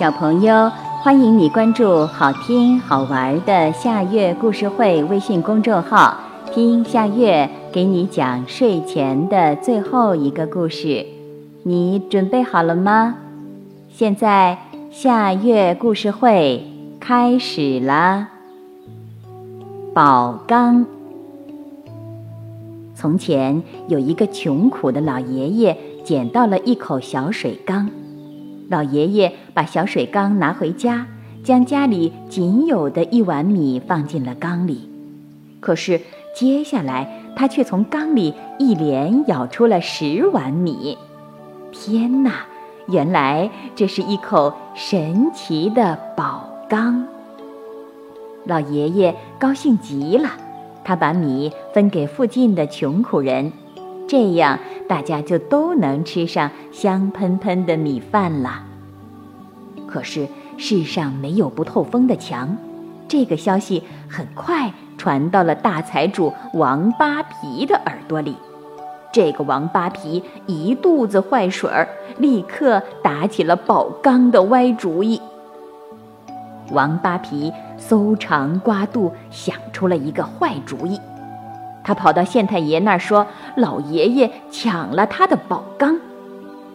小朋友，欢迎你关注好听好玩的夏月故事会微信公众号，听夏月给你讲睡前的最后一个故事。你准备好了吗？现在夏月故事会开始啦！宝缸。从前有一个穷苦的老爷爷，捡到了一口小水缸。老爷爷把小水缸拿回家，将家里仅有的一碗米放进了缸里。可是接下来，他却从缸里一连舀出了十碗米。天哪！原来这是一口神奇的宝缸。老爷爷高兴极了，他把米分给附近的穷苦人。这样，大家就都能吃上香喷喷的米饭了。可是世上没有不透风的墙，这个消息很快传到了大财主王八皮的耳朵里。这个王八皮一肚子坏水儿，立刻打起了宝钢的歪主意。王八皮搜肠刮肚，想出了一个坏主意。他跑到县太爷那儿说：“老爷爷抢了他的宝缸。”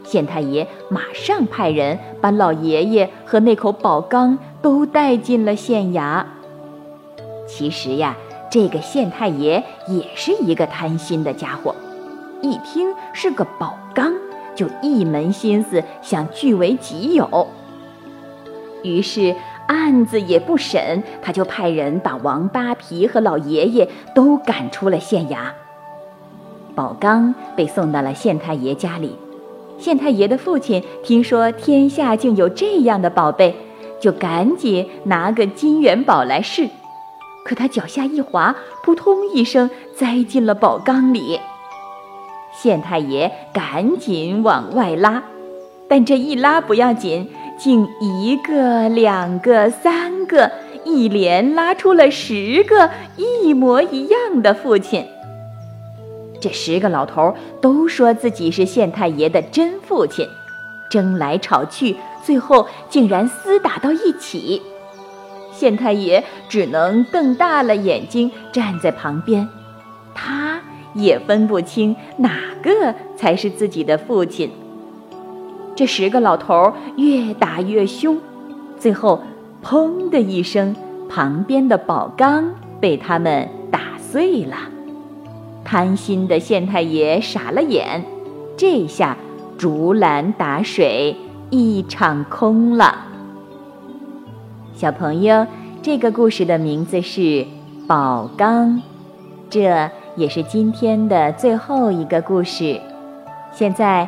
县太爷马上派人把老爷爷和那口宝缸都带进了县衙。其实呀，这个县太爷也是一个贪心的家伙，一听是个宝缸，就一门心思想据为己有。于是。案子也不审，他就派人把王八皮和老爷爷都赶出了县衙。宝刚被送到了县太爷家里，县太爷的父亲听说天下竟有这样的宝贝，就赶紧拿个金元宝来试，可他脚下一滑，扑通一声栽进了宝缸里。县太爷赶紧往外拉，但这一拉不要紧。竟一个、两个、三个，一连拉出了十个一模一样的父亲。这十个老头都说自己是县太爷的真父亲，争来吵去，最后竟然厮打到一起。县太爷只能瞪大了眼睛站在旁边，他也分不清哪个才是自己的父亲。这十个老头越打越凶，最后“砰”的一声，旁边的宝缸被他们打碎了。贪心的县太爷傻了眼，这下竹篮打水一场空了。小朋友，这个故事的名字是《宝缸》，这也是今天的最后一个故事。现在。